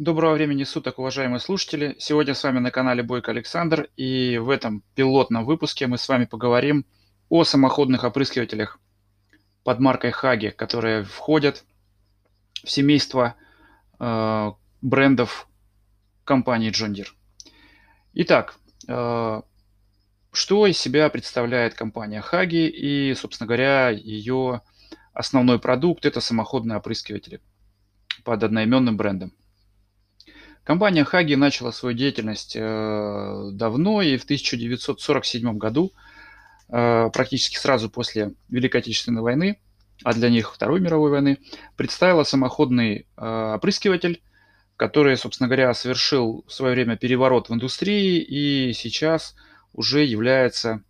Доброго времени суток, уважаемые слушатели! Сегодня с вами на канале Бойко Александр, и в этом пилотном выпуске мы с вами поговорим о самоходных опрыскивателях под маркой Хаги, которые входят в семейство э, брендов компании Deere. Итак, э, что из себя представляет компания Хаги и, собственно говоря, ее основной продукт – это самоходные опрыскиватели под одноименным брендом. Компания Хаги начала свою деятельность э, давно, и в 1947 году, э, практически сразу после Великой Отечественной войны, а для них Второй мировой войны, представила самоходный э, опрыскиватель, который, собственно говоря, совершил в свое время переворот в индустрии и сейчас уже является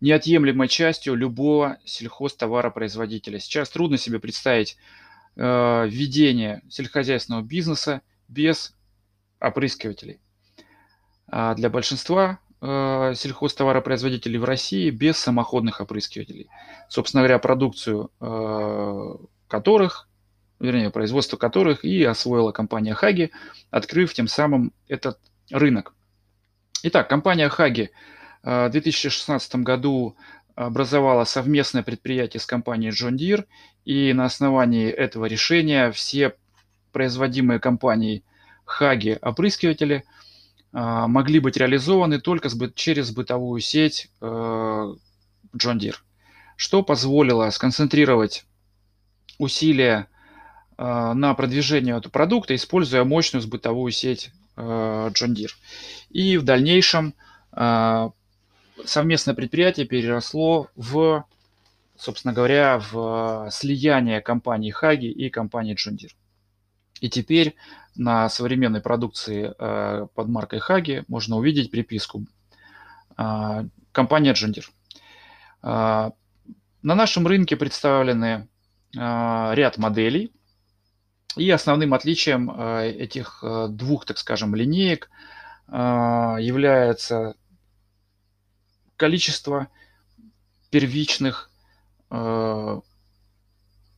неотъемлемой частью любого сельхозтоваропроизводителя. Сейчас трудно себе представить ведение сельскохозяйственного бизнеса без опрыскивателей. А для большинства э, сельхозтоваропроизводителей в России без самоходных опрыскивателей. Собственно говоря, продукцию э, которых, вернее, производство которых и освоила компания Хаги, открыв тем самым этот рынок. Итак, компания Хаги э, в 2016 году образовала совместное предприятие с компанией John Deere, и на основании этого решения все производимые компанией Хаги опрыскиватели а, могли быть реализованы только через бытовую сеть э, John Deere, что позволило сконцентрировать усилия а, на продвижение этого продукта, используя мощную бытовую сеть э, John Deere. И в дальнейшем совместное предприятие переросло в, собственно говоря, в слияние компании Хаги и компании Deere. И теперь на современной продукции э, под маркой Хаги можно увидеть приписку э, компания Джендер. Э, на нашем рынке представлены ряд моделей. И основным отличием этих двух, так скажем, линеек является количество первичных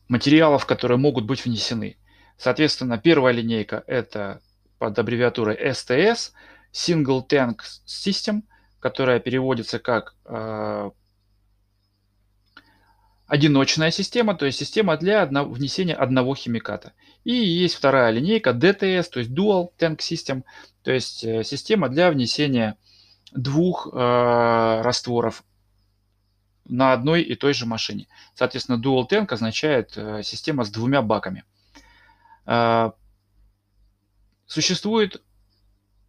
материалов, которые могут быть внесены. Соответственно, первая линейка это под аббревиатурой STS, Single Tank System, которая переводится как э, одиночная система, то есть система для одно, внесения одного химиката. И есть вторая линейка DTS, то есть Dual Tank System, то есть э, система для внесения двух э, растворов на одной и той же машине. Соответственно, Dual Tank означает э, система с двумя баками. А, существует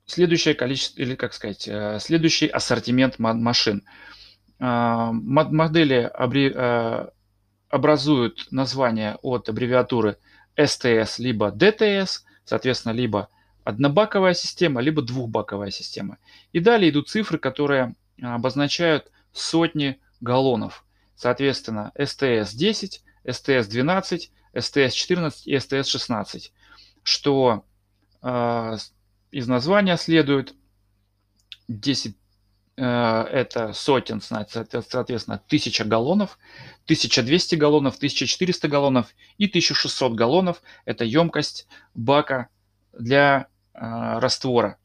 следующее количество, или как сказать, э, следующий ассортимент машин. А, модели э, образуют название от аббревиатуры STS либо DTS, соответственно, либо однобаковая система, либо двухбаковая система. И далее идут цифры, которые обозначают сотни галлонов. Соответственно, STS 10, STS 12, STS-14 и STS-16, что э, из названия следует 10 э, это сотен, соответственно, 1000 галлонов, 1200 галлонов, 1400 галлонов и 1600 галлонов – это емкость бака для раствора,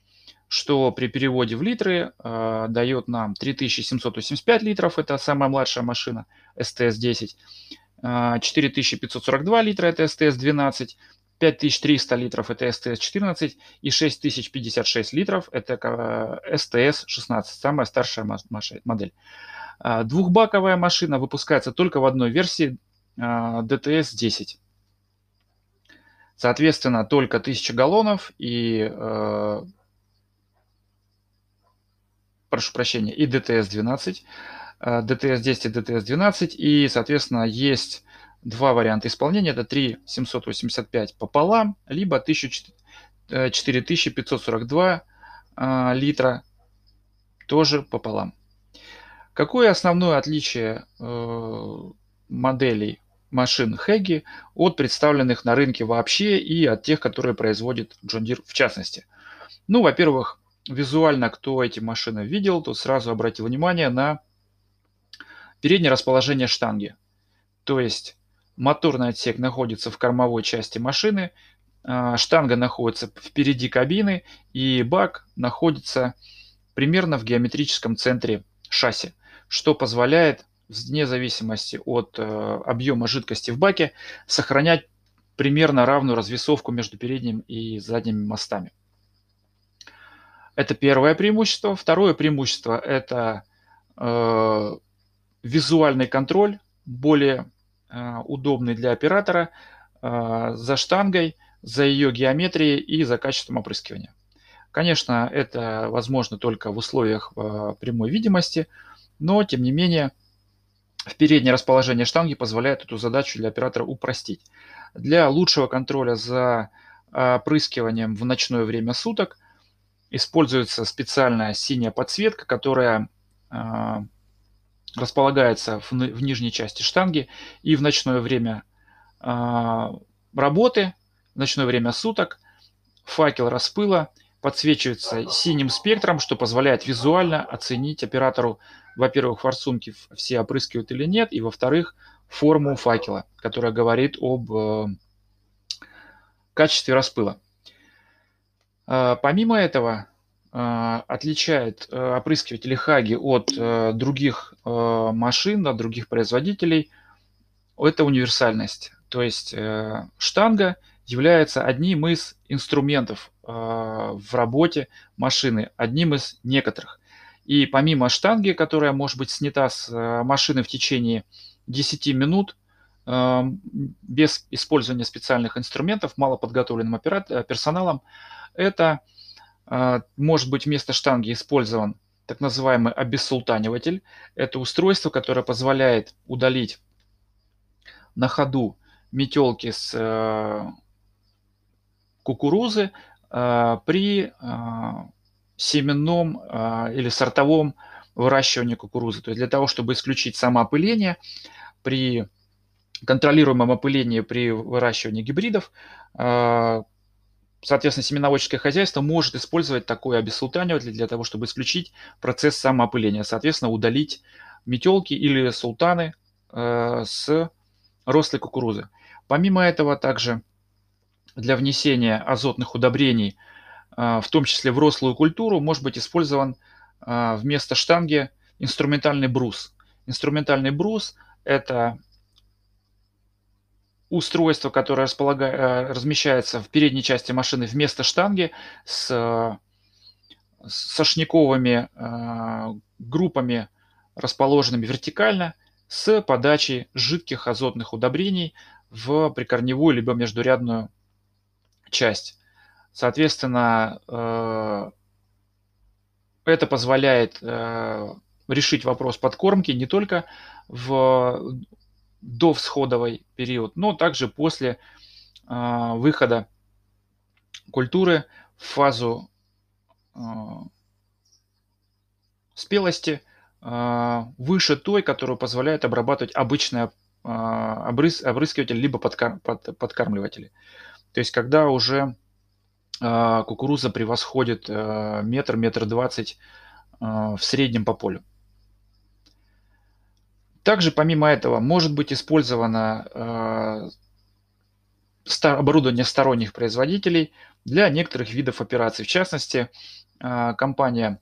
что при переводе в литры э, дает нам 3785 литров, это самая младшая машина, STS-10, 4542 литра это СТС-12, 5300 литров это СТС-14 и 6056 литров это СТС-16, самая старшая модель. Двухбаковая машина выпускается только в одной версии DTS-10. Соответственно, только 1000 галлонов и, э, прошу прощения, и DTS-12. DTS-10 и DTS-12. И, соответственно, есть два варианта исполнения. Это 3 пополам, либо 4542 э, а, литра тоже пополам. Какое основное отличие э, моделей машин Хэги от представленных на рынке вообще и от тех, которые производит John Deere в частности? Ну, во-первых, визуально, кто эти машины видел, то сразу обратил внимание на Переднее расположение штанги. То есть моторный отсек находится в кормовой части машины, штанга находится впереди кабины, и бак находится примерно в геометрическом центре шасси, что позволяет вне зависимости от э, объема жидкости в баке сохранять примерно равную развесовку между передним и задними мостами. Это первое преимущество. Второе преимущество – это э, визуальный контроль, более э, удобный для оператора э, за штангой, за ее геометрией и за качеством опрыскивания. Конечно, это возможно только в условиях э, прямой видимости, но тем не менее переднее расположение штанги позволяет эту задачу для оператора упростить. Для лучшего контроля за опрыскиванием в ночное время суток используется специальная синяя подсветка, которая а, располагается в, в нижней части штанги и в ночное время а, работы, в ночное время суток факел распыла подсвечивается синим спектром, что позволяет визуально оценить оператору, во-первых, форсунки все опрыскивают или нет, и, во-вторых, форму факела, которая говорит об э, качестве распыла. Э, помимо этого, э, отличает э, Хаги от э, других э, машин, от других производителей, это универсальность. То есть штанга является одним из инструментов в работе машины, одним из некоторых. И помимо штанги, которая может быть снята с э, машины в течение 10 минут, э, без использования специальных инструментов, малоподготовленным персоналом, это может быть вместо штанги использован так называемый обессултаниватель. Это устройство, которое позволяет удалить на ходу метелки с кукурузы при семенном а, или сортовом выращивании кукурузы. То есть для того, чтобы исключить самоопыление при контролируемом опылении при выращивании гибридов, соответственно, семеноводческое хозяйство может использовать такой обессултаниватель для того, чтобы исключить процесс самоопыления, соответственно, удалить метелки или султаны с рослой кукурузы. Помимо этого, также для внесения азотных удобрений, в том числе в рослую культуру, может быть использован а, вместо штанги инструментальный брус. Инструментальный брус – это устройство, которое располага... размещается в передней части машины вместо штанги с сошниковыми а, группами, расположенными вертикально, с подачей жидких азотных удобрений в прикорневую либо междурядную часть. Соответственно, э, это позволяет э, решить вопрос подкормки не только в до всходовый период, но также после э, выхода культуры в фазу спелости выше той, которую позволяет обрабатывать обычный обрыз, либо подкар, под, подкармливатели. То есть когда уже кукуруза превосходит э, метр, метр двадцать э, в среднем по полю. Также помимо этого может быть использовано э, оборудование сторонних производителей для некоторых видов операций. В частности, компания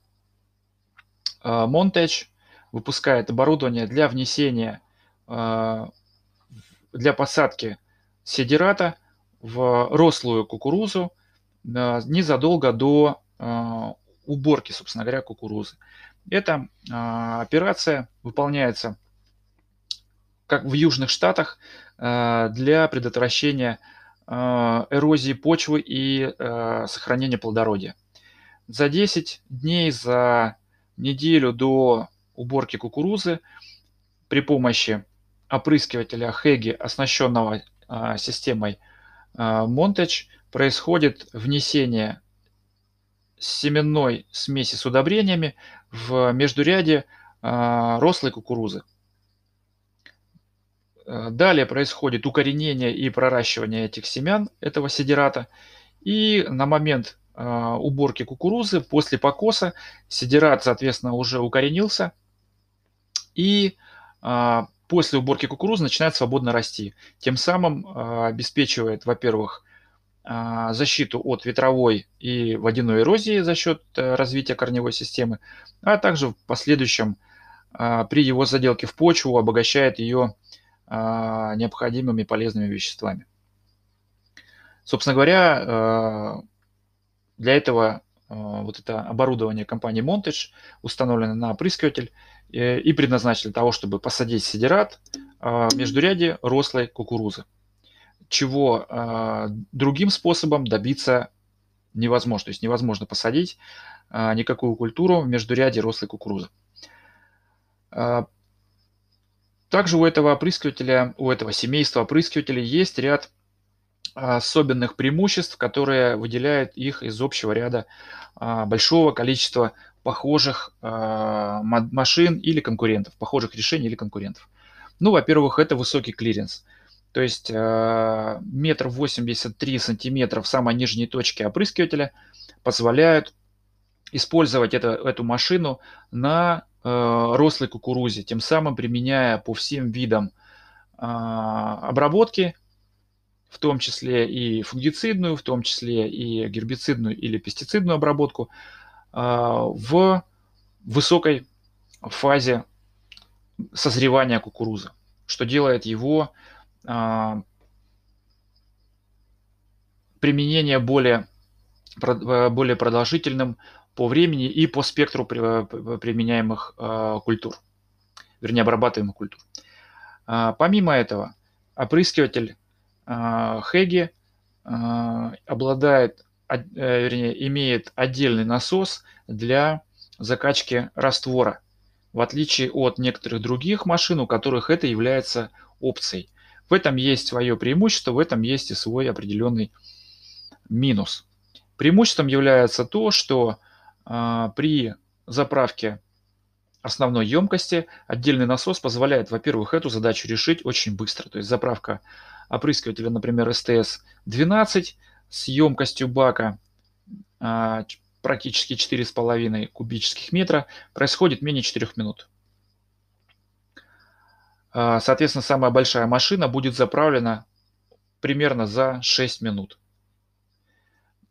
Montage выпускает оборудование для внесения, для посадки сидерата – в рослую кукурузу незадолго до а, уборки, собственно говоря, кукурузы. Эта а, операция выполняется как в Южных Штатах для предотвращения эрозии почвы и сохранения плодородия. За 10 дней, за неделю до уборки кукурузы при помощи опрыскивателя Хеги, оснащенного системой Монтедж происходит внесение семенной смеси с удобрениями в междуряде а, рослой кукурузы. А, далее происходит укоренение и проращивание этих семян этого сидерата. И на момент а, уборки кукурузы после покоса сидерат, соответственно, уже укоренился. И после уборки кукурузы начинает свободно расти. Тем самым обеспечивает, во-первых, защиту от ветровой и водяной эрозии за счет э, развития корневой системы, а также в последующем а, при его заделке в почву обогащает ее а, необходимыми полезными веществами. Собственно говоря, для этого вот это оборудование компании Montage установлено на опрыскиватель э, и предназначено для того, чтобы посадить сидерат в междуряде рослой кукурузы чего э, другим способом добиться невозможно. То есть невозможно посадить э, никакую культуру в междуряде рослой кукурузы. Э, также у этого опрыскивателя, у этого семейства опрыскивателей есть ряд особенных преимуществ, которые выделяют их из общего ряда большого количества похожих машин или конкурентов, похожих решений или конкурентов. Ну, во-первых, это высокий клиренс – то есть э, метр восемьдесят три сантиметра в самой нижней точке опрыскивателя позволяют использовать это, эту машину на э, рослой кукурузе, тем самым применяя по всем видам э, обработки, в том числе и фунгицидную, в том числе и гербицидную или пестицидную обработку в высокой фазе созревания кукурузы, что делает его а, применение более, э, более продолжительным по времени и по спектру применяемых а, культур, вернее обрабатываемых культур. А, помимо этого, опрыскиватель Хеги обладает, э, вернее, имеет отдельный насос для закачки раствора, в отличие от некоторых других машин, у которых это является опцией. В этом есть свое преимущество, в этом есть и свой определенный минус. Преимуществом является то, что э, при заправке основной емкости отдельный насос позволяет, во-первых, эту задачу решить очень быстро. То есть заправка опрыскивателя, например, СТС-12 с емкостью бака э, практически 4,5 кубических метра происходит менее 4 минут. А, соответственно, самая большая машина будет заправлена примерно за 6 минут.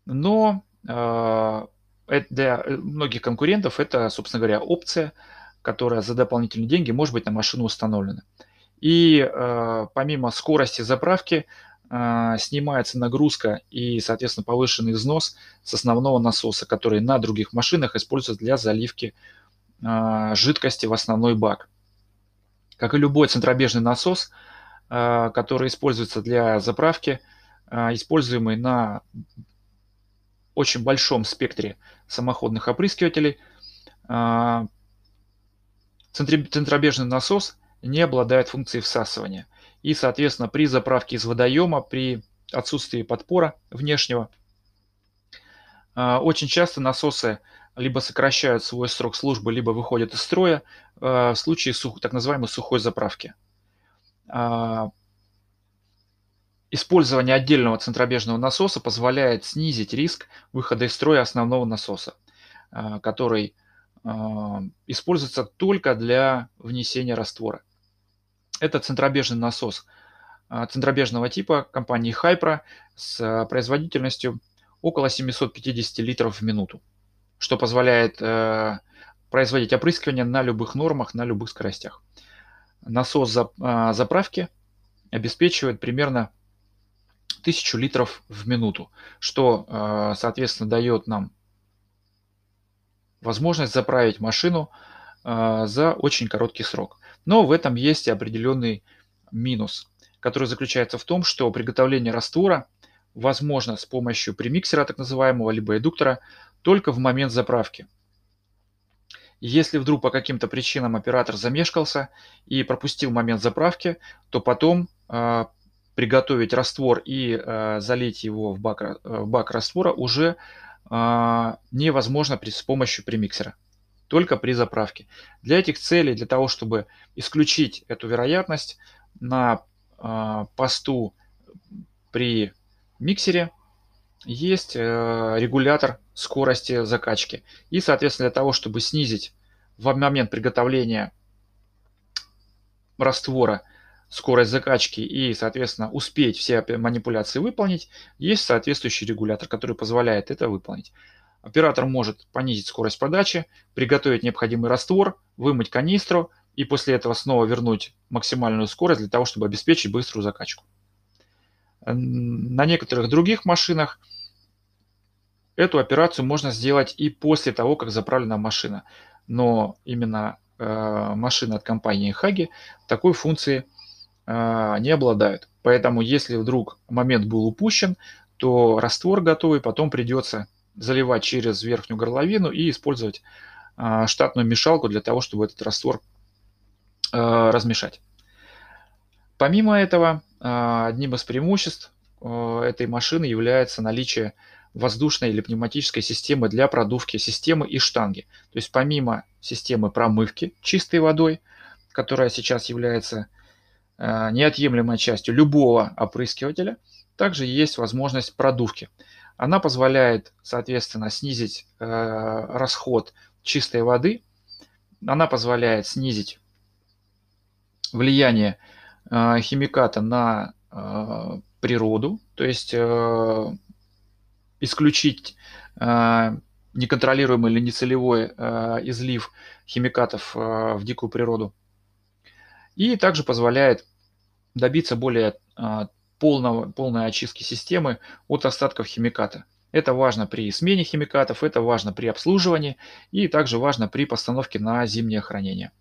Но а, для многих конкурентов это, собственно говоря, опция, которая за дополнительные деньги может быть на машину установлена. И а, помимо скорости заправки снимается нагрузка и, соответственно, повышенный износ с основного насоса, который на других машинах используется для заливки жидкости в основной бак. Как и любой центробежный насос, а, который используется для заправки, а, используемый на очень большом спектре самоходных опрыскивателей, а, центробежный насос не обладает функцией всасывания. И, соответственно, при заправке из водоема, при отсутствии подпора внешнего, очень часто насосы либо сокращают свой срок службы, либо выходят из строя э, в случае сух, так называемой сухой заправки. А, использование отдельного центробежного насоса позволяет снизить риск выхода из строя основного насоса, а, который а, используется только для внесения раствора. Это центробежный насос центробежного типа компании Hypro с производительностью около 750 литров в минуту что позволяет э, производить опрыскивание на любых нормах, на любых скоростях. Насос за, э, заправки обеспечивает примерно 1000 литров в минуту, что, э, соответственно, дает нам возможность заправить машину э, за очень короткий срок. Но в этом есть и определенный минус, который заключается в том, что приготовление раствора возможно с помощью премиксера так называемого, либо эдуктора, только в момент заправки. Если вдруг по каким-то причинам оператор замешкался и пропустил момент заправки, то потом э, приготовить раствор и э, залить его в бак, в бак раствора уже э, невозможно при, с помощью премиксера, только при заправке. Для этих целей, для того, чтобы исключить эту вероятность, на э, посту при миксере есть э, регулятор скорости закачки. И, соответственно, для того, чтобы снизить в момент приготовления раствора скорость закачки и, соответственно, успеть все манипуляции выполнить, есть соответствующий регулятор, который позволяет это выполнить. Оператор может понизить скорость подачи, приготовить необходимый раствор, вымыть канистру и после этого снова вернуть максимальную скорость для того, чтобы обеспечить быструю закачку. На некоторых других машинах эту операцию можно сделать и после того, как заправлена машина. Но именно э, машины от компании Хаги такой функции э, не обладают. Поэтому если вдруг момент был упущен, то раствор готовый потом придется заливать через верхнюю горловину и использовать э, штатную мешалку для того, чтобы этот раствор размешать. Помимо этого, э, одним из преимуществ э, этой машины является наличие воздушной или пневматической системы для продувки системы и штанги. То есть помимо системы промывки чистой водой, которая сейчас является э, неотъемлемой частью любого опрыскивателя, также есть возможность продувки. Она позволяет, соответственно, снизить э, расход чистой воды, она позволяет снизить влияние химиката на природу, то есть исключить э, неконтролируемый или нецелевой э, излив химикатов э, в дикую природу. И также позволяет добиться более полного, полной очистки системы от остатков химиката. Это важно при смене химикатов, это важно при обслуживании и также важно при постановке на зимнее хранение.